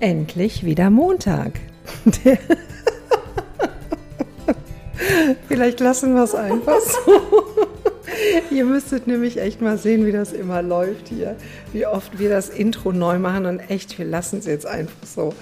endlich wieder Montag. Vielleicht lassen wir es einfach so. Ihr müsstet nämlich echt mal sehen, wie das immer läuft hier. Wie oft wir das Intro neu machen und echt, wir lassen es jetzt einfach so.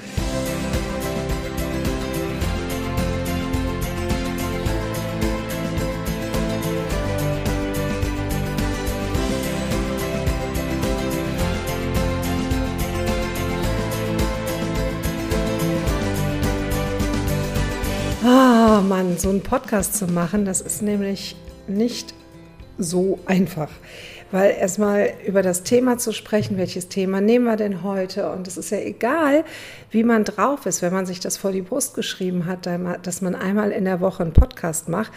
So einen Podcast zu machen, das ist nämlich nicht so einfach. Weil erstmal über das Thema zu sprechen, welches Thema nehmen wir denn heute? Und es ist ja egal, wie man drauf ist, wenn man sich das vor die Brust geschrieben hat, dass man einmal in der Woche einen Podcast macht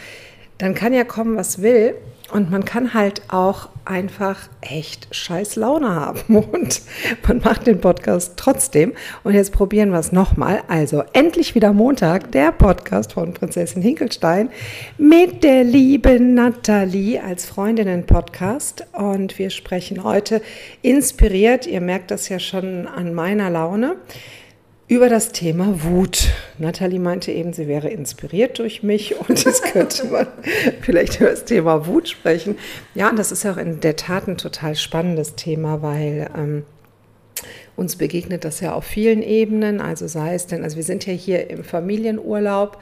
dann kann ja kommen, was will. Und man kann halt auch einfach echt scheiß Laune haben. Und man macht den Podcast trotzdem. Und jetzt probieren wir es nochmal. Also endlich wieder Montag, der Podcast von Prinzessin Hinkelstein mit der lieben Nathalie als Freundinnen-Podcast. Und wir sprechen heute inspiriert, ihr merkt das ja schon an meiner Laune, über das Thema Wut. Nathalie meinte eben, sie wäre inspiriert durch mich und jetzt könnte man vielleicht über das Thema Wut sprechen. Ja, und das ist auch in der Tat ein total spannendes Thema, weil ähm, uns begegnet das ja auf vielen Ebenen. Also sei es denn, also wir sind ja hier im Familienurlaub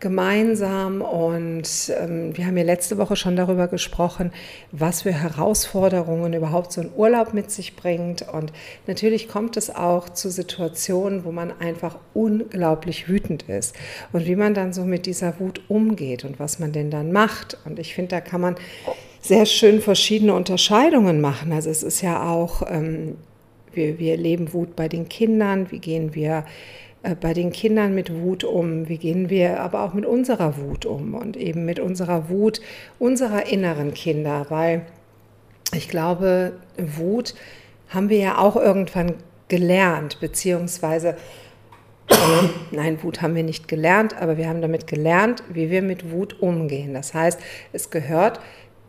gemeinsam und ähm, wir haben ja letzte Woche schon darüber gesprochen, was für Herausforderungen überhaupt so ein Urlaub mit sich bringt. Und natürlich kommt es auch zu Situationen, wo man einfach unglaublich wütend ist und wie man dann so mit dieser Wut umgeht und was man denn dann macht. Und ich finde, da kann man sehr schön verschiedene Unterscheidungen machen. Also es ist ja auch, ähm, wir, wir leben Wut bei den Kindern, wie gehen wir bei den Kindern mit Wut um? Wie gehen wir aber auch mit unserer Wut um und eben mit unserer Wut unserer inneren Kinder? Weil ich glaube, Wut haben wir ja auch irgendwann gelernt, beziehungsweise, nein, Wut haben wir nicht gelernt, aber wir haben damit gelernt, wie wir mit Wut umgehen. Das heißt, es gehört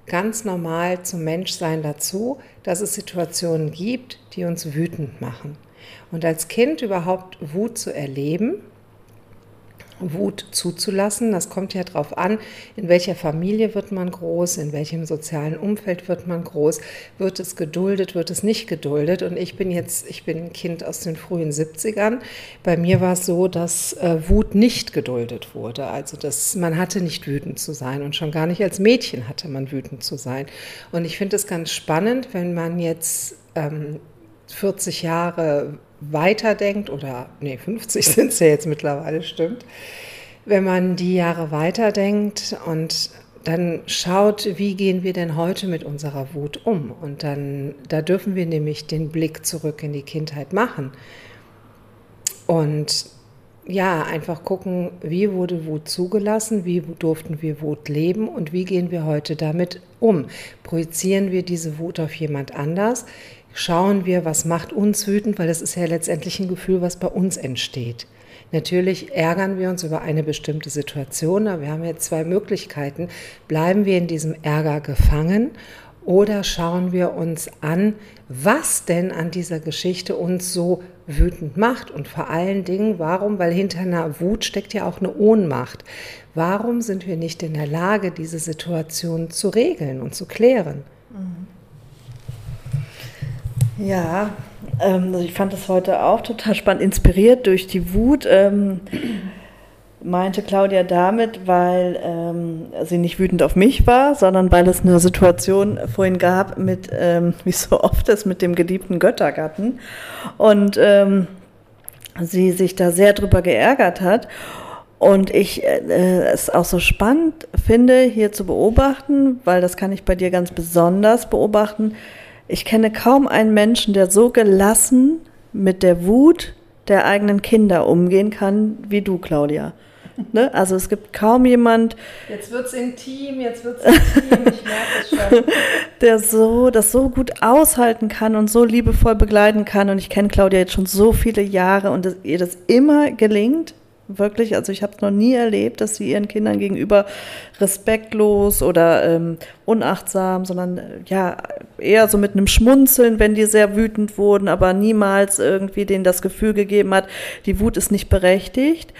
ganz normal zum Menschsein dazu, dass es Situationen gibt, die uns wütend machen. Und als Kind überhaupt Wut zu erleben, Wut zuzulassen. Das kommt ja darauf an, in welcher Familie wird man groß, in welchem sozialen Umfeld wird man groß, wird es geduldet, wird es nicht geduldet. Und ich bin jetzt, ich bin ein Kind aus den frühen 70ern. Bei mir war es so, dass äh, Wut nicht geduldet wurde. Also dass man hatte nicht wütend zu sein und schon gar nicht als Mädchen hatte man wütend zu sein. Und ich finde es ganz spannend, wenn man jetzt ähm, 40 Jahre weiterdenkt, oder nee, 50 sind es ja jetzt mittlerweile, stimmt, wenn man die Jahre weiterdenkt und dann schaut, wie gehen wir denn heute mit unserer Wut um? Und dann, da dürfen wir nämlich den Blick zurück in die Kindheit machen. Und ja, einfach gucken, wie wurde Wut zugelassen, wie durften wir Wut leben und wie gehen wir heute damit um? Projizieren wir diese Wut auf jemand anders? Schauen wir, was macht uns wütend, weil das ist ja letztendlich ein Gefühl, was bei uns entsteht. Natürlich ärgern wir uns über eine bestimmte Situation, aber wir haben jetzt zwei Möglichkeiten. Bleiben wir in diesem Ärger gefangen oder schauen wir uns an, was denn an dieser Geschichte uns so wütend macht und vor allen Dingen, warum, weil hinter einer Wut steckt ja auch eine Ohnmacht. Warum sind wir nicht in der Lage, diese Situation zu regeln und zu klären? Mhm. Ja, ähm, also ich fand das heute auch total spannend, inspiriert durch die Wut. Ähm, meinte Claudia damit, weil ähm, sie nicht wütend auf mich war, sondern weil es eine Situation vorhin gab mit, ähm, wie so oft ist, mit dem geliebten Göttergatten. Und ähm, sie sich da sehr drüber geärgert hat. Und ich äh, es auch so spannend finde, hier zu beobachten, weil das kann ich bei dir ganz besonders beobachten, ich kenne kaum einen Menschen, der so gelassen mit der Wut der eigenen Kinder umgehen kann wie du, Claudia. Ne? Also es gibt kaum jemand. Jetzt wird es intim, jetzt wird es intim, ich merke es schon. Der so, das so gut aushalten kann und so liebevoll begleiten kann. Und ich kenne Claudia jetzt schon so viele Jahre und ihr das immer gelingt, wirklich. Also ich habe es noch nie erlebt, dass sie ihren Kindern gegenüber respektlos oder ähm, unachtsam, sondern äh, ja eher so mit einem Schmunzeln, wenn die sehr wütend wurden, aber niemals irgendwie denen das Gefühl gegeben hat, die Wut ist nicht berechtigt.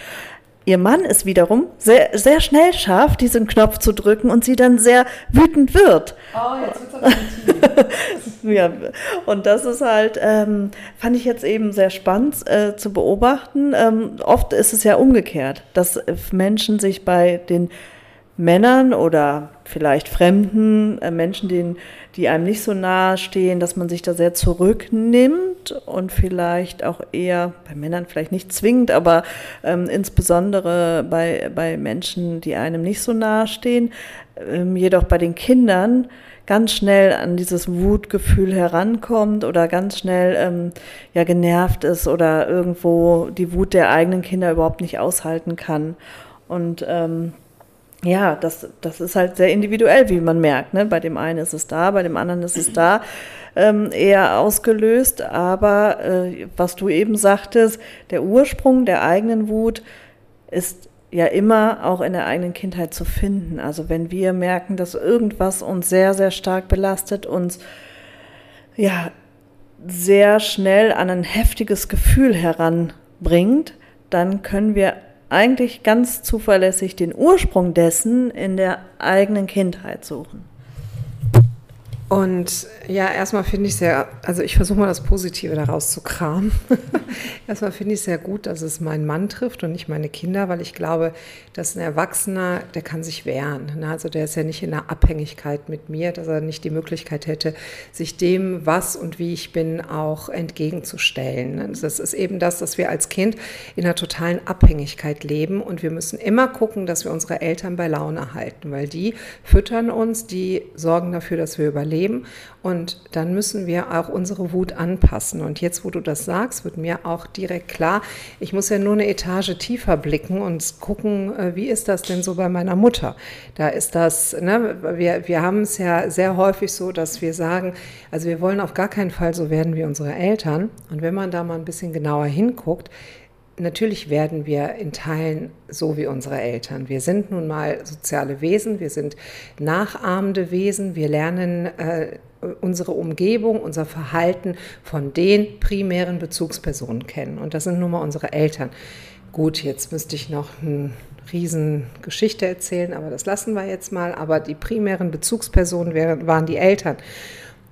Ihr Mann es wiederum sehr, sehr schnell schafft, diesen Knopf zu drücken und sie dann sehr wütend wird. Oh, jetzt wird's Ja, und das ist halt, ähm, fand ich jetzt eben sehr spannend äh, zu beobachten. Ähm, oft ist es ja umgekehrt, dass Menschen sich bei den Männern oder vielleicht fremden äh, Menschen, denen, die einem nicht so nahe stehen, dass man sich da sehr zurücknimmt und vielleicht auch eher, bei Männern vielleicht nicht zwingend, aber ähm, insbesondere bei, bei Menschen, die einem nicht so nahe stehen, ähm, jedoch bei den Kindern ganz schnell an dieses Wutgefühl herankommt oder ganz schnell ähm, ja genervt ist oder irgendwo die Wut der eigenen Kinder überhaupt nicht aushalten kann. Und ähm, ja, das, das ist halt sehr individuell, wie man merkt. Ne? Bei dem einen ist es da, bei dem anderen ist es da ähm, eher ausgelöst. Aber äh, was du eben sagtest, der Ursprung der eigenen Wut ist ja immer auch in der eigenen Kindheit zu finden. Also wenn wir merken, dass irgendwas uns sehr, sehr stark belastet, uns ja sehr schnell an ein heftiges Gefühl heranbringt, dann können wir eigentlich ganz zuverlässig den Ursprung dessen in der eigenen Kindheit suchen. Und ja, erstmal finde ich sehr, also ich versuche mal das Positive daraus zu kramen. erstmal finde ich sehr gut, dass es meinen Mann trifft und nicht meine Kinder, weil ich glaube, dass ein Erwachsener, der kann sich wehren. Ne? Also der ist ja nicht in einer Abhängigkeit mit mir, dass er nicht die Möglichkeit hätte, sich dem, was und wie ich bin, auch entgegenzustellen. Ne? Das ist eben das, dass wir als Kind in einer totalen Abhängigkeit leben und wir müssen immer gucken, dass wir unsere Eltern bei Laune halten, weil die füttern uns, die sorgen dafür, dass wir überleben Leben und dann müssen wir auch unsere Wut anpassen. Und jetzt, wo du das sagst, wird mir auch direkt klar, ich muss ja nur eine Etage tiefer blicken und gucken, äh, wie ist das denn so bei meiner Mutter? Da ist das, ne, wir, wir haben es ja sehr häufig so, dass wir sagen, also wir wollen auf gar keinen Fall so werden wie unsere Eltern. Und wenn man da mal ein bisschen genauer hinguckt, natürlich werden wir in Teilen so wie unsere Eltern. Wir sind nun mal soziale Wesen, wir sind nachahmende Wesen, wir lernen äh, unsere Umgebung, unser Verhalten von den primären Bezugspersonen kennen. Und das sind nun mal unsere Eltern. Gut, jetzt müsste ich noch eine Riesengeschichte erzählen, aber das lassen wir jetzt mal. Aber die primären Bezugspersonen waren die Eltern.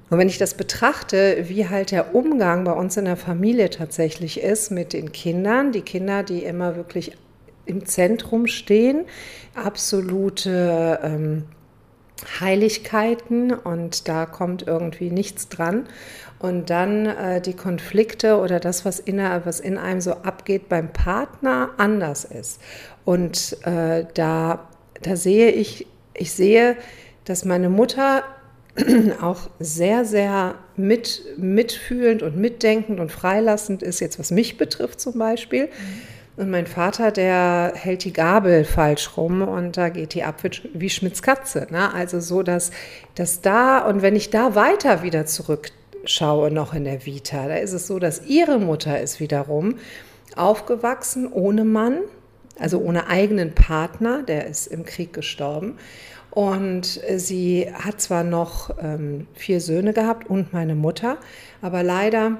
Und wenn ich das betrachte, wie halt der Umgang bei uns in der Familie tatsächlich ist mit den Kindern, die Kinder, die immer wirklich im Zentrum stehen, absolute ähm, Heiligkeiten und da kommt irgendwie nichts dran. Und dann äh, die Konflikte oder das, was in, was in einem so abgeht beim Partner, anders ist. Und äh, da, da sehe ich, ich sehe, dass meine Mutter auch sehr, sehr mit, mitfühlend und mitdenkend und freilassend ist, jetzt was mich betrifft zum Beispiel. Mhm. Und mein Vater, der hält die Gabel falsch rum und da geht die ab wie Schmitz Katze. Ne? Also so, dass, dass da, und wenn ich da weiter wieder zurückschaue, noch in der Vita, da ist es so, dass ihre Mutter ist wiederum aufgewachsen ohne Mann, also ohne eigenen Partner, der ist im Krieg gestorben. Und sie hat zwar noch ähm, vier Söhne gehabt und meine Mutter, aber leider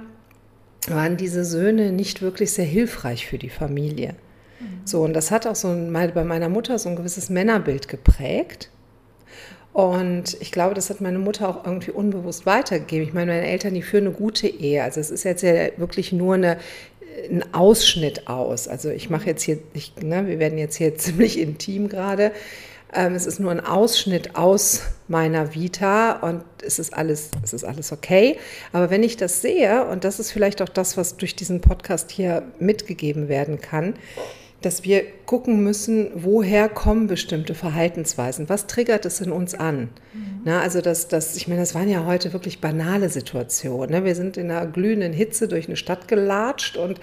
waren diese Söhne nicht wirklich sehr hilfreich für die Familie. Mhm. So, und das hat auch so ein, bei meiner Mutter so ein gewisses Männerbild geprägt. Und ich glaube, das hat meine Mutter auch irgendwie unbewusst weitergegeben. Ich meine, meine Eltern, die führen eine gute Ehe. Also es ist jetzt ja wirklich nur eine, ein Ausschnitt aus. Also ich mache jetzt hier, ich, ne, wir werden jetzt hier ziemlich intim gerade. Ähm, es ist nur ein Ausschnitt aus meiner Vita und es ist alles, es ist alles okay. Aber wenn ich das sehe, und das ist vielleicht auch das, was durch diesen Podcast hier mitgegeben werden kann, dass wir gucken müssen, woher kommen bestimmte Verhaltensweisen? Was triggert es in uns an? Mhm. Na, also das, das, ich meine, das waren ja heute wirklich banale Situationen. Ne? Wir sind in einer glühenden Hitze durch eine Stadt gelatscht und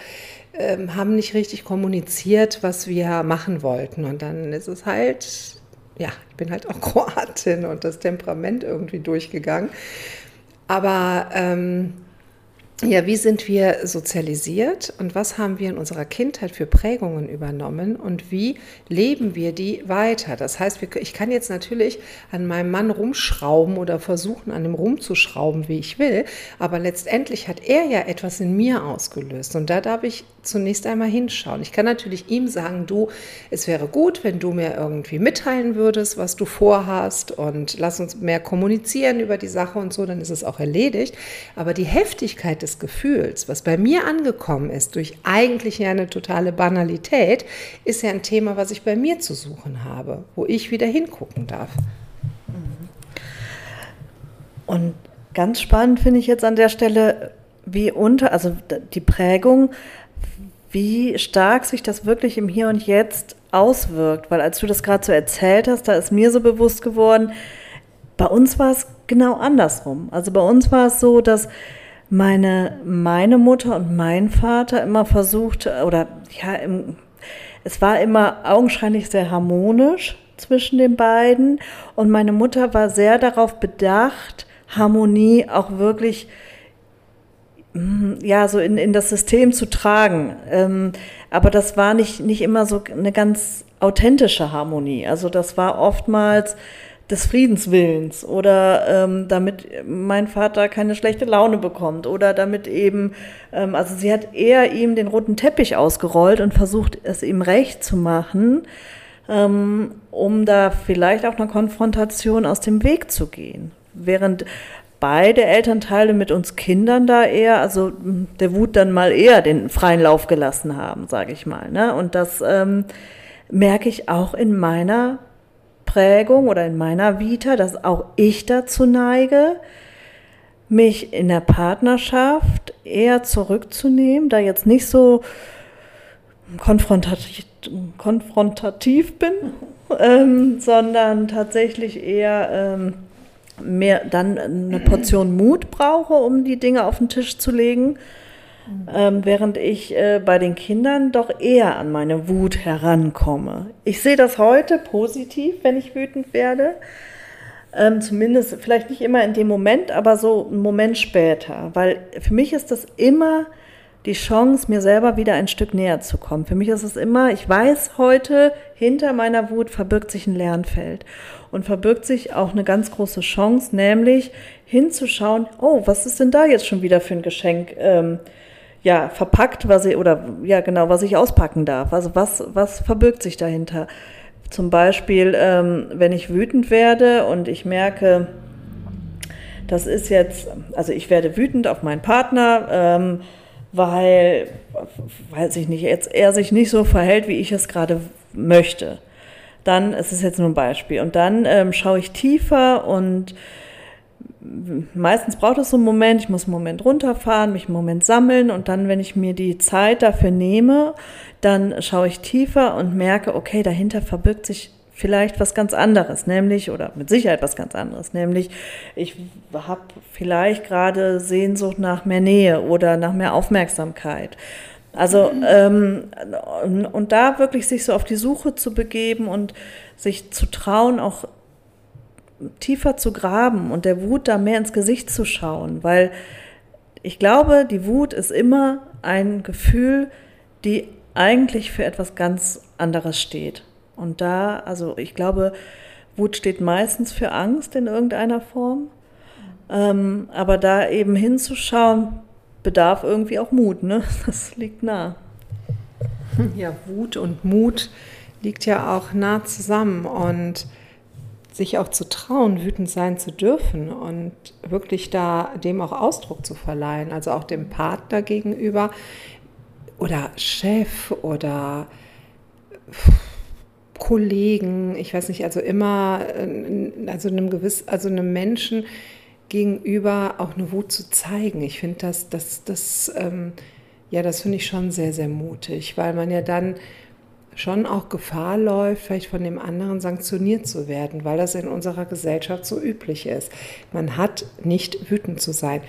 ähm, haben nicht richtig kommuniziert, was wir machen wollten. Und dann ist es halt ja, ich bin halt auch Kroatin und das Temperament irgendwie durchgegangen. Aber ähm, ja, wie sind wir sozialisiert und was haben wir in unserer Kindheit für Prägungen übernommen und wie leben wir die weiter? Das heißt, ich kann jetzt natürlich an meinem Mann rumschrauben oder versuchen, an dem rumzuschrauben, wie ich will, aber letztendlich hat er ja etwas in mir ausgelöst und da darf ich zunächst einmal hinschauen. Ich kann natürlich ihm sagen, du, es wäre gut, wenn du mir irgendwie mitteilen würdest, was du vorhast und lass uns mehr kommunizieren über die Sache und so, dann ist es auch erledigt. Aber die Heftigkeit des Gefühls, was bei mir angekommen ist, durch eigentlich ja eine totale Banalität, ist ja ein Thema, was ich bei mir zu suchen habe, wo ich wieder hingucken darf. Und ganz spannend finde ich jetzt an der Stelle, wie unter, also die Prägung, wie stark sich das wirklich im Hier und Jetzt auswirkt. Weil als du das gerade so erzählt hast, da ist mir so bewusst geworden, bei uns war es genau andersrum. Also bei uns war es so, dass meine, meine Mutter und mein Vater immer versucht, oder ja, im, es war immer augenscheinlich sehr harmonisch zwischen den beiden. Und meine Mutter war sehr darauf bedacht, Harmonie auch wirklich mm, ja, so in, in das System zu tragen. Ähm, aber das war nicht, nicht immer so eine ganz authentische Harmonie. Also das war oftmals des Friedenswillens oder ähm, damit mein Vater keine schlechte Laune bekommt oder damit eben, ähm, also sie hat eher ihm den roten Teppich ausgerollt und versucht, es ihm recht zu machen, ähm, um da vielleicht auch eine Konfrontation aus dem Weg zu gehen. Während beide Elternteile mit uns Kindern da eher, also der Wut dann mal eher den freien Lauf gelassen haben, sage ich mal. Ne? Und das ähm, merke ich auch in meiner Prägung oder in meiner Vita, dass auch ich dazu neige, mich in der Partnerschaft eher zurückzunehmen, da jetzt nicht so konfrontativ, konfrontativ bin, ähm, sondern tatsächlich eher ähm, mehr dann eine Portion Mut brauche, um die Dinge auf den Tisch zu legen ähm, während ich äh, bei den Kindern doch eher an meine Wut herankomme. Ich sehe das heute positiv, wenn ich wütend werde. Ähm, zumindest vielleicht nicht immer in dem Moment, aber so einen Moment später. Weil für mich ist das immer die Chance, mir selber wieder ein Stück näher zu kommen. Für mich ist es immer, ich weiß heute, hinter meiner Wut verbirgt sich ein Lernfeld und verbirgt sich auch eine ganz große Chance, nämlich hinzuschauen, oh, was ist denn da jetzt schon wieder für ein Geschenk? Ähm, ja, verpackt, was ich, oder ja, genau, was ich auspacken darf. Also was, was verbirgt sich dahinter? Zum Beispiel, ähm, wenn ich wütend werde und ich merke, das ist jetzt, also ich werde wütend auf meinen Partner, ähm, weil, weil sich nicht, jetzt er sich nicht so verhält, wie ich es gerade möchte. Dann, es ist jetzt nur ein Beispiel. Und dann ähm, schaue ich tiefer und meistens braucht es so einen Moment, ich muss einen Moment runterfahren, mich einen Moment sammeln und dann, wenn ich mir die Zeit dafür nehme, dann schaue ich tiefer und merke, okay, dahinter verbirgt sich vielleicht was ganz anderes, nämlich, oder mit Sicherheit was ganz anderes, nämlich ich habe vielleicht gerade Sehnsucht nach mehr Nähe oder nach mehr Aufmerksamkeit. Also ähm, und da wirklich sich so auf die Suche zu begeben und sich zu trauen, auch tiefer zu graben und der Wut da mehr ins Gesicht zu schauen, weil ich glaube, die Wut ist immer ein Gefühl, die eigentlich für etwas ganz anderes steht. Und da, also ich glaube, Wut steht meistens für Angst in irgendeiner Form. Ähm, aber da eben hinzuschauen, bedarf irgendwie auch Mut, ne? Das liegt nah. Ja, Wut und Mut liegt ja auch nah zusammen und sich auch zu trauen, wütend sein zu dürfen und wirklich da dem auch Ausdruck zu verleihen, also auch dem Partner gegenüber oder Chef oder Kollegen, ich weiß nicht, also immer, äh, also einem gewiss, also einem Menschen gegenüber auch eine Wut zu zeigen. Ich finde das, das, das, ähm, ja, das finde ich schon sehr, sehr mutig, weil man ja dann schon auch Gefahr läuft, vielleicht von dem anderen sanktioniert zu werden, weil das in unserer Gesellschaft so üblich ist. Man hat nicht wütend zu sein.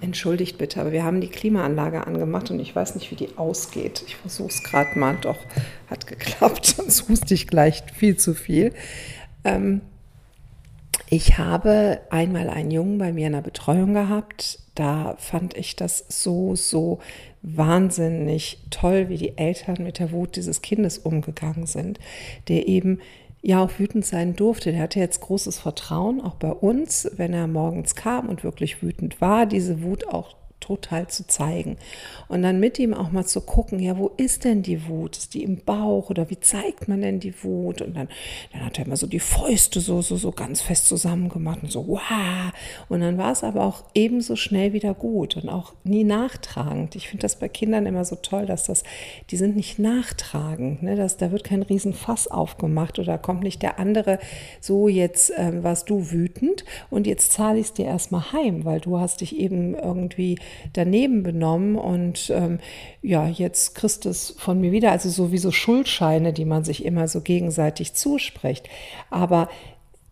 Entschuldigt bitte, aber wir haben die Klimaanlage angemacht und ich weiß nicht, wie die ausgeht. Ich versuche es gerade mal, doch hat geklappt, sonst huste ich gleich viel zu viel. Ähm, Ich habe einmal einen Jungen bei mir in der Betreuung gehabt. Da fand ich das so, so wahnsinnig toll, wie die Eltern mit der Wut dieses Kindes umgegangen sind, der eben ja auch wütend sein durfte. Der hatte jetzt großes Vertrauen, auch bei uns, wenn er morgens kam und wirklich wütend war, diese Wut auch total zu zeigen. Und dann mit ihm auch mal zu gucken, ja, wo ist denn die Wut? Ist die im Bauch oder wie zeigt man denn die Wut? Und dann, dann hat er immer so die Fäuste so, so, so ganz fest zusammengemacht und so, wow. Und dann war es aber auch ebenso schnell wieder gut und auch nie nachtragend. Ich finde das bei Kindern immer so toll, dass das, die sind nicht nachtragend, ne? dass, da wird kein Riesenfass aufgemacht oder kommt nicht der andere, so jetzt ähm, warst du wütend und jetzt zahle ich es dir erstmal heim, weil du hast dich eben irgendwie daneben benommen und ähm, ja, jetzt kriegst du es von mir wieder, also sowieso Schuldscheine, die man sich immer so gegenseitig zuspricht. Aber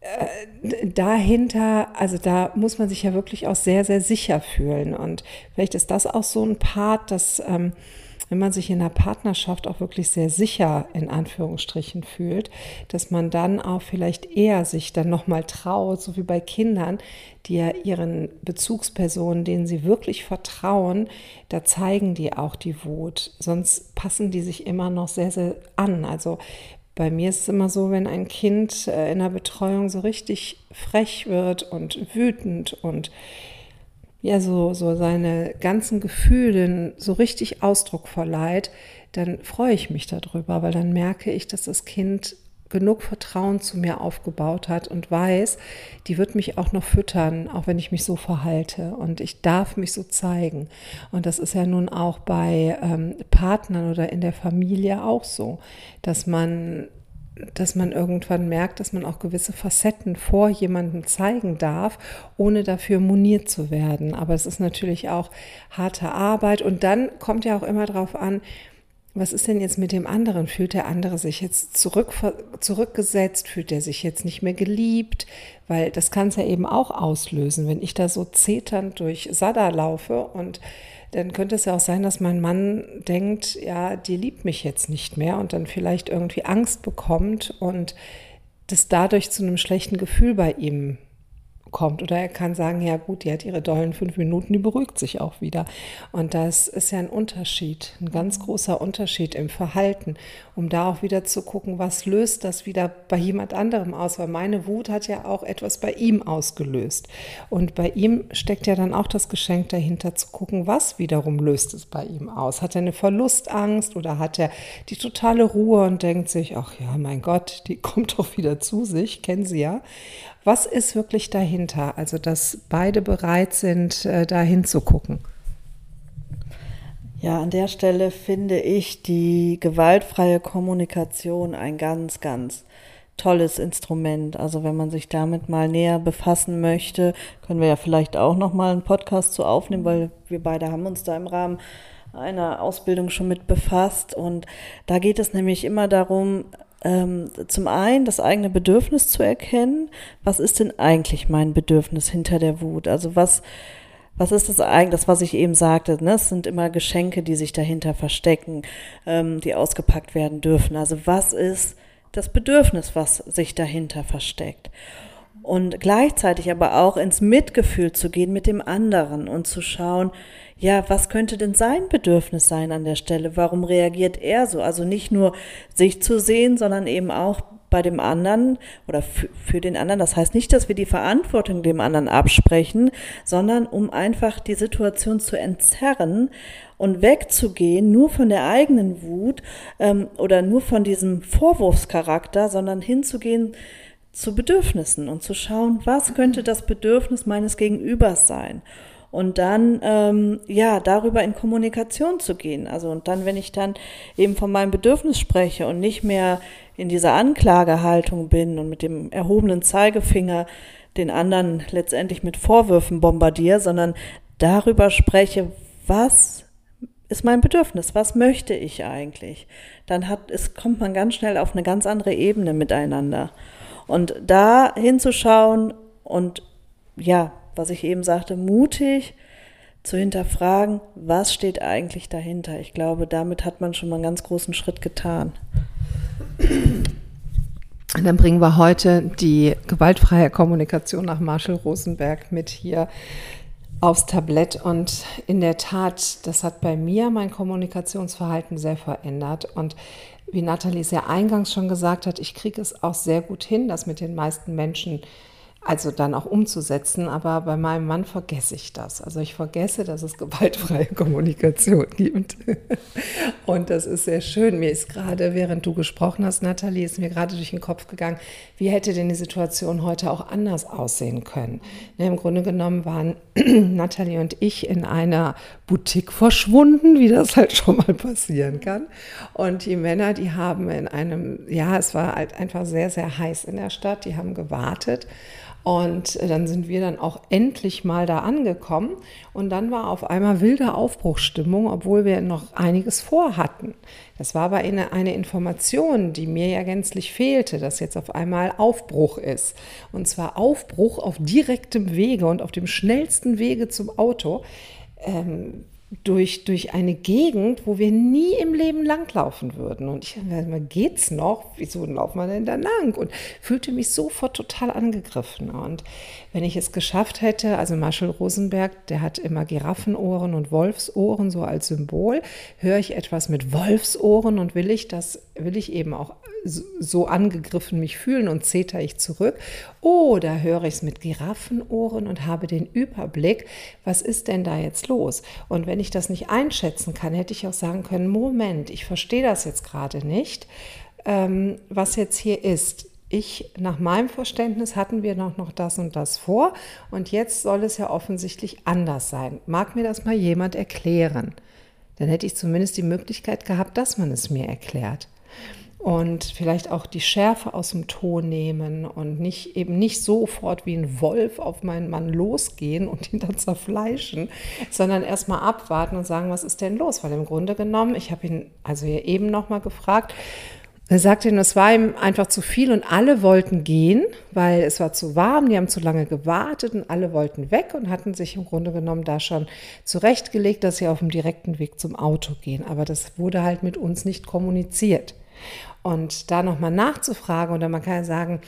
äh, dahinter, also da muss man sich ja wirklich auch sehr, sehr sicher fühlen. Und vielleicht ist das auch so ein Part, dass ähm, wenn man sich in der Partnerschaft auch wirklich sehr sicher in Anführungsstrichen fühlt, dass man dann auch vielleicht eher sich dann nochmal traut, so wie bei Kindern, die ja ihren Bezugspersonen, denen sie wirklich vertrauen, da zeigen die auch die Wut. Sonst passen die sich immer noch sehr, sehr an. Also bei mir ist es immer so, wenn ein Kind äh, in der Betreuung so richtig frech wird und wütend und ja so, so seine ganzen Gefühle so richtig Ausdruck verleiht, dann freue ich mich darüber, weil dann merke ich, dass das Kind genug Vertrauen zu mir aufgebaut hat und weiß, die wird mich auch noch füttern, auch wenn ich mich so verhalte. Und ich darf mich so zeigen. Und das ist ja nun auch bei ähm, Partnern oder in der Familie auch so, dass man dass man irgendwann merkt, dass man auch gewisse Facetten vor jemandem zeigen darf, ohne dafür moniert zu werden. Aber es ist natürlich auch harte Arbeit. Und dann kommt ja auch immer darauf an, was ist denn jetzt mit dem anderen? Fühlt der andere sich jetzt zurück, zurückgesetzt? Fühlt er sich jetzt nicht mehr geliebt? Weil das kann es ja eben auch auslösen, wenn ich da so zeternd durch Sada laufe und dann könnte es ja auch sein, dass mein Mann denkt, ja, die liebt mich jetzt nicht mehr und dann vielleicht irgendwie Angst bekommt und das dadurch zu einem schlechten Gefühl bei ihm kommt. Oder er kann sagen, ja gut, die hat ihre dollen fünf Minuten, die beruhigt sich auch wieder. Und das ist ja ein Unterschied, ein ganz großer Unterschied im Verhalten, um da auch wieder zu gucken, was löst das wieder bei jemand anderem aus. Weil meine Wut hat ja auch etwas bei ihm ausgelöst. Und bei ihm steckt ja dann auch das Geschenk dahinter zu gucken, was wiederum löst es bei ihm aus. Hat er eine Verlustangst oder hat er die totale Ruhe und denkt sich, ach ja, mein Gott, die kommt doch wieder zu sich, kennen Sie ja. Was ist wirklich dahinter? Also, dass beide bereit sind, äh, da hinzugucken. Ja, an der Stelle finde ich die gewaltfreie Kommunikation ein ganz, ganz tolles Instrument. Also wenn man sich damit mal näher befassen möchte, können wir ja vielleicht auch noch mal einen Podcast zu aufnehmen, weil wir beide haben uns da im Rahmen einer Ausbildung schon mit befasst und da geht es nämlich immer darum, ähm, zum einen das eigene Bedürfnis zu erkennen. Was ist denn eigentlich mein Bedürfnis hinter der Wut? Also was, was ist das eigentlich, das, was ich eben sagte, ne? es sind immer Geschenke, die sich dahinter verstecken, ähm, die ausgepackt werden dürfen. Also was ist das Bedürfnis, was sich dahinter versteckt? Und gleichzeitig aber auch ins Mitgefühl zu gehen mit dem anderen und zu schauen, ja, was könnte denn sein Bedürfnis sein an der Stelle? Warum reagiert er so? Also nicht nur sich zu sehen, sondern eben auch bei dem anderen oder für den anderen. Das heißt nicht, dass wir die Verantwortung dem anderen absprechen, sondern um einfach die Situation zu entzerren und wegzugehen, nur von der eigenen Wut ähm, oder nur von diesem Vorwurfscharakter, sondern hinzugehen zu Bedürfnissen und zu schauen, was könnte das Bedürfnis meines Gegenübers sein und dann ähm, ja darüber in Kommunikation zu gehen. Also und dann, wenn ich dann eben von meinem Bedürfnis spreche und nicht mehr in dieser Anklagehaltung bin und mit dem erhobenen Zeigefinger den anderen letztendlich mit Vorwürfen bombardiere, sondern darüber spreche, was ist mein Bedürfnis, was möchte ich eigentlich? Dann hat es kommt man ganz schnell auf eine ganz andere Ebene miteinander. Und da hinzuschauen und ja, was ich eben sagte, mutig zu hinterfragen, was steht eigentlich dahinter. Ich glaube, damit hat man schon mal einen ganz großen Schritt getan. Und dann bringen wir heute die gewaltfreie Kommunikation nach Marshall Rosenberg mit hier aufs Tablett. Und in der Tat, das hat bei mir mein Kommunikationsverhalten sehr verändert. Und wie Nathalie sehr eingangs schon gesagt hat, ich kriege es auch sehr gut hin, das mit den meisten Menschen also dann auch umzusetzen. Aber bei meinem Mann vergesse ich das. Also ich vergesse, dass es gewaltfreie Kommunikation gibt. Und das ist sehr schön. Mir ist gerade, während du gesprochen hast, Nathalie, ist mir gerade durch den Kopf gegangen, wie hätte denn die Situation heute auch anders aussehen können? Ne, Im Grunde genommen waren Nathalie und ich in einer Boutique verschwunden, wie das halt schon mal passieren kann. Und die Männer, die haben in einem, ja, es war halt einfach sehr, sehr heiß in der Stadt, die haben gewartet. Und dann sind wir dann auch endlich mal da angekommen. Und dann war auf einmal wilde Aufbruchsstimmung, obwohl wir noch einiges vorhatten. Das war aber eine, eine Information, die mir ja gänzlich fehlte, dass jetzt auf einmal Aufbruch ist. Und zwar Aufbruch auf direktem Wege und auf dem schnellsten Wege zum Auto. Ähm, durch, durch eine Gegend, wo wir nie im Leben langlaufen würden. Und ich dachte mir, geht's noch? Wieso laufen wir denn da lang? Und fühlte mich sofort total angegriffen. Und wenn ich es geschafft hätte, also Marshall Rosenberg, der hat immer Giraffenohren und Wolfsohren so als Symbol, höre ich etwas mit Wolfsohren und will ich das, will ich eben auch so angegriffen mich fühlen und zeter ich zurück. Oder höre ich es mit Giraffenohren und habe den Überblick, was ist denn da jetzt los? Und wenn ich das nicht einschätzen kann, hätte ich auch sagen können, Moment, ich verstehe das jetzt gerade nicht, ähm, was jetzt hier ist. Ich, nach meinem Verständnis, hatten wir noch, noch das und das vor und jetzt soll es ja offensichtlich anders sein. Mag mir das mal jemand erklären? Dann hätte ich zumindest die Möglichkeit gehabt, dass man es mir erklärt und vielleicht auch die Schärfe aus dem Ton nehmen und nicht eben nicht sofort wie ein Wolf auf meinen Mann losgehen und ihn dann zerfleischen, sondern erstmal abwarten und sagen, was ist denn los? Weil im Grunde genommen, ich habe ihn also hier eben nochmal gefragt, er sagte es war ihm einfach zu viel und alle wollten gehen, weil es war zu warm, die haben zu lange gewartet und alle wollten weg und hatten sich im Grunde genommen da schon zurechtgelegt, dass sie auf dem direkten Weg zum Auto gehen. Aber das wurde halt mit uns nicht kommuniziert. Und da nochmal nachzufragen oder man kann ja sagen,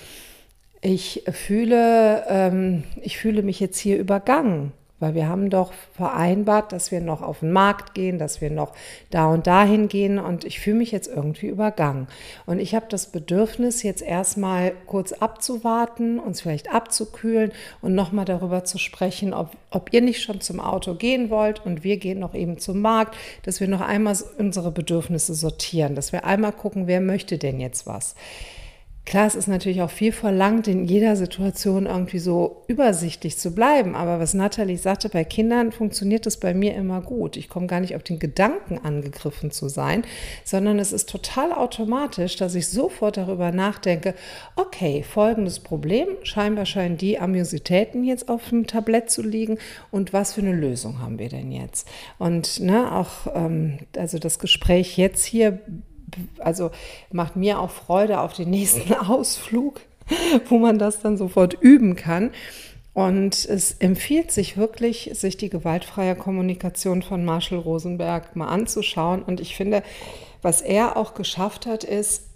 ich fühle, ähm, ich fühle mich jetzt hier übergangen. Weil wir haben doch vereinbart, dass wir noch auf den Markt gehen, dass wir noch da und dahin gehen und ich fühle mich jetzt irgendwie übergangen. Und ich habe das Bedürfnis, jetzt erstmal kurz abzuwarten, uns vielleicht abzukühlen und nochmal darüber zu sprechen, ob, ob ihr nicht schon zum Auto gehen wollt und wir gehen noch eben zum Markt, dass wir noch einmal unsere Bedürfnisse sortieren, dass wir einmal gucken, wer möchte denn jetzt was. Klar, es ist natürlich auch viel verlangt, in jeder Situation irgendwie so übersichtlich zu bleiben. Aber was Nathalie sagte, bei Kindern funktioniert das bei mir immer gut. Ich komme gar nicht auf den Gedanken angegriffen zu sein, sondern es ist total automatisch, dass ich sofort darüber nachdenke, okay, folgendes Problem, scheinbar scheinen die Amüsitäten jetzt auf dem Tablett zu liegen und was für eine Lösung haben wir denn jetzt? Und ne, auch ähm, also das Gespräch jetzt hier also macht mir auch Freude auf den nächsten Ausflug, wo man das dann sofort üben kann. Und es empfiehlt sich wirklich, sich die gewaltfreie Kommunikation von Marshall Rosenberg mal anzuschauen. Und ich finde, was er auch geschafft hat, ist,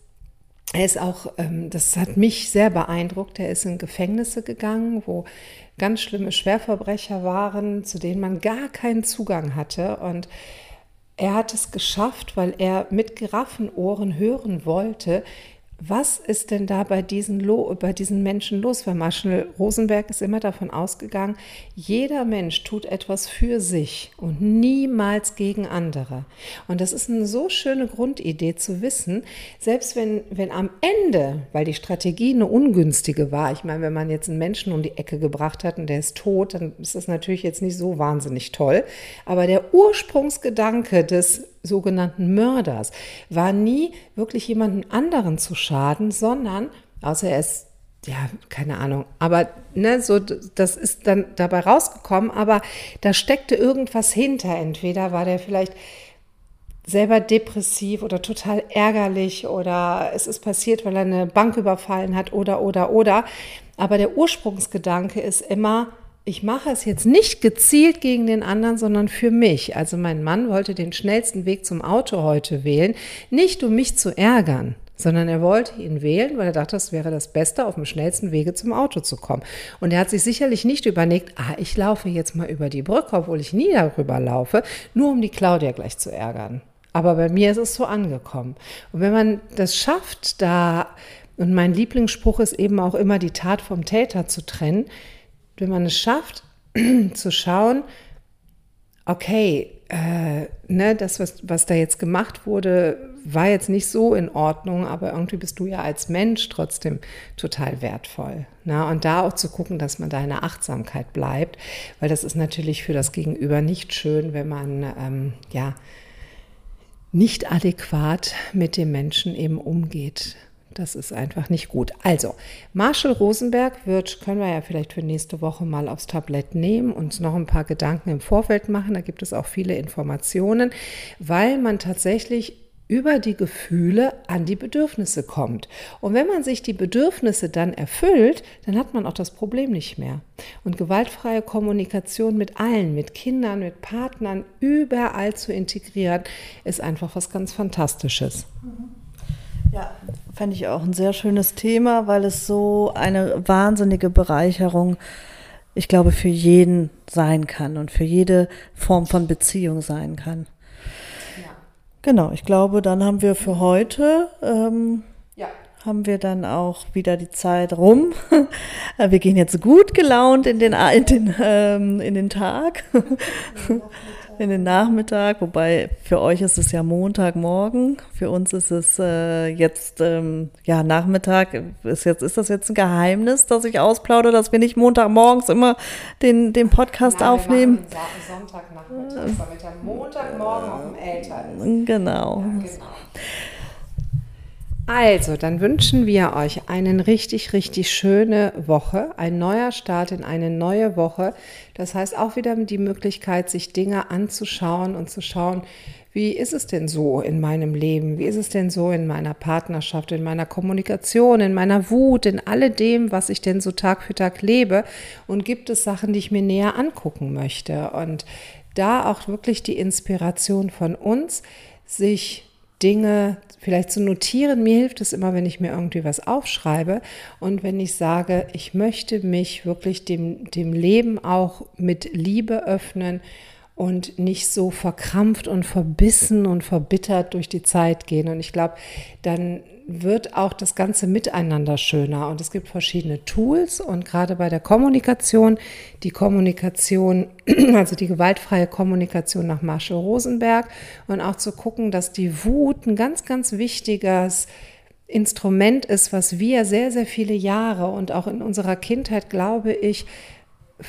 er ist auch, ähm, das hat mich sehr beeindruckt, er ist in Gefängnisse gegangen, wo ganz schlimme Schwerverbrecher waren, zu denen man gar keinen Zugang hatte. Und er hat es geschafft, weil er mit Giraffenohren hören wollte, was ist denn da bei diesen, Lo bei diesen Menschen los? Weil Marshall Rosenberg ist immer davon ausgegangen, jeder Mensch tut etwas für sich und niemals gegen andere. Und das ist eine so schöne Grundidee zu wissen, selbst wenn, wenn am Ende, weil die Strategie eine ungünstige war, ich meine, wenn man jetzt einen Menschen um die Ecke gebracht hat und der ist tot, dann ist das natürlich jetzt nicht so wahnsinnig toll. Aber der Ursprungsgedanke des sogenannten Mörders war nie wirklich jemanden anderen zu schaden, sondern, außer er ist ja, keine Ahnung. Aber ne, so, das ist dann dabei rausgekommen, aber da steckte irgendwas hinter. Entweder war der vielleicht selber depressiv oder total ärgerlich oder es ist passiert, weil er eine Bank überfallen hat oder, oder, oder. Aber der Ursprungsgedanke ist immer, ich mache es jetzt nicht gezielt gegen den anderen, sondern für mich. Also mein Mann wollte den schnellsten Weg zum Auto heute wählen, nicht um mich zu ärgern, sondern er wollte ihn wählen, weil er dachte, das wäre das Beste, auf dem schnellsten Wege zum Auto zu kommen. Und er hat sich sicherlich nicht überlegt, ah, ich laufe jetzt mal über die Brücke, obwohl ich nie darüber laufe, nur um die Claudia gleich zu ärgern. Aber bei mir ist es so angekommen. Und wenn man das schafft, da, und mein Lieblingsspruch ist eben auch immer, die Tat vom Täter zu trennen, wenn man es schafft, zu schauen, okay, äh, ne, das, was, was da jetzt gemacht wurde, war jetzt nicht so in Ordnung, aber irgendwie bist du ja als Mensch trotzdem total wertvoll. Ne? Und da auch zu gucken, dass man da in der Achtsamkeit bleibt, weil das ist natürlich für das Gegenüber nicht schön, wenn man ähm, ja nicht adäquat mit dem Menschen eben umgeht. Das ist einfach nicht gut. Also, Marshall Rosenberg wird, können wir ja vielleicht für nächste Woche mal aufs Tablett nehmen und noch ein paar Gedanken im Vorfeld machen. Da gibt es auch viele Informationen, weil man tatsächlich über die Gefühle an die Bedürfnisse kommt. Und wenn man sich die Bedürfnisse dann erfüllt, dann hat man auch das Problem nicht mehr. Und gewaltfreie Kommunikation mit allen, mit Kindern, mit Partnern, überall zu integrieren, ist einfach was ganz Fantastisches. Ja, fände ich auch ein sehr schönes Thema, weil es so eine wahnsinnige Bereicherung, ich glaube, für jeden sein kann und für jede Form von Beziehung sein kann. Ja. Genau, ich glaube, dann haben wir für heute, ähm, ja. haben wir dann auch wieder die Zeit rum. wir gehen jetzt gut gelaunt in den, in den, ähm, in den Tag. in den Nachmittag, wobei für euch ist es ja Montagmorgen, für uns ist es äh, jetzt ähm, ja Nachmittag. Ist jetzt ist das jetzt ein Geheimnis, dass ich ausplaudere, dass wir nicht Montagmorgens immer den den Podcast Nein, aufnehmen? Wir Sonntagnachmittag, damit er Montagmorgen auf dem Eltern. Genau. Ja, genau. Also, dann wünschen wir euch einen richtig, richtig schöne Woche, ein neuer Start in eine neue Woche. Das heißt auch wieder die Möglichkeit, sich Dinge anzuschauen und zu schauen, wie ist es denn so in meinem Leben? Wie ist es denn so in meiner Partnerschaft, in meiner Kommunikation, in meiner Wut, in alledem, was ich denn so Tag für Tag lebe? Und gibt es Sachen, die ich mir näher angucken möchte? Und da auch wirklich die Inspiration von uns, sich Dinge vielleicht zu notieren. Mir hilft es immer, wenn ich mir irgendwie was aufschreibe und wenn ich sage, ich möchte mich wirklich dem, dem Leben auch mit Liebe öffnen und nicht so verkrampft und verbissen und verbittert durch die Zeit gehen. Und ich glaube, dann wird auch das ganze Miteinander schöner. Und es gibt verschiedene Tools und gerade bei der Kommunikation, die Kommunikation, also die gewaltfreie Kommunikation nach Marshall Rosenberg und auch zu gucken, dass die Wut ein ganz, ganz wichtiges Instrument ist, was wir sehr, sehr viele Jahre und auch in unserer Kindheit, glaube ich,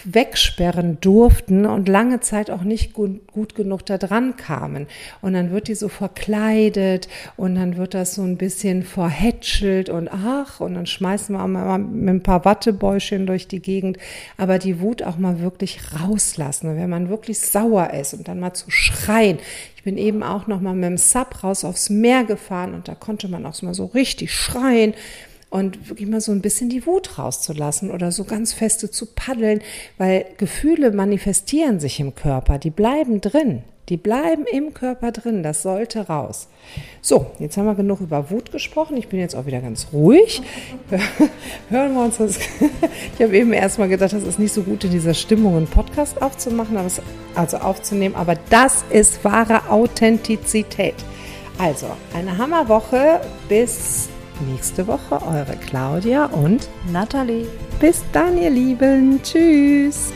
wegsperren durften und lange Zeit auch nicht gut, gut, genug da dran kamen. Und dann wird die so verkleidet und dann wird das so ein bisschen verhätschelt und ach, und dann schmeißen wir auch mal mit ein paar Wattebäuschen durch die Gegend. Aber die Wut auch mal wirklich rauslassen. Und wenn man wirklich sauer ist und dann mal zu schreien. Ich bin eben auch noch mal mit dem Sub raus aufs Meer gefahren und da konnte man auch mal so richtig schreien und wirklich mal so ein bisschen die Wut rauszulassen oder so ganz feste zu paddeln, weil Gefühle manifestieren sich im Körper, die bleiben drin. Die bleiben im Körper drin, das sollte raus. So, jetzt haben wir genug über Wut gesprochen. Ich bin jetzt auch wieder ganz ruhig. Hören wir uns das. Ich habe eben erst mal gedacht, das ist nicht so gut in dieser Stimmung, einen Podcast aufzumachen, also aufzunehmen, aber das ist wahre Authentizität. Also, eine Hammerwoche bis nächste Woche eure Claudia und Nathalie. Bis dann, ihr Lieben. Tschüss.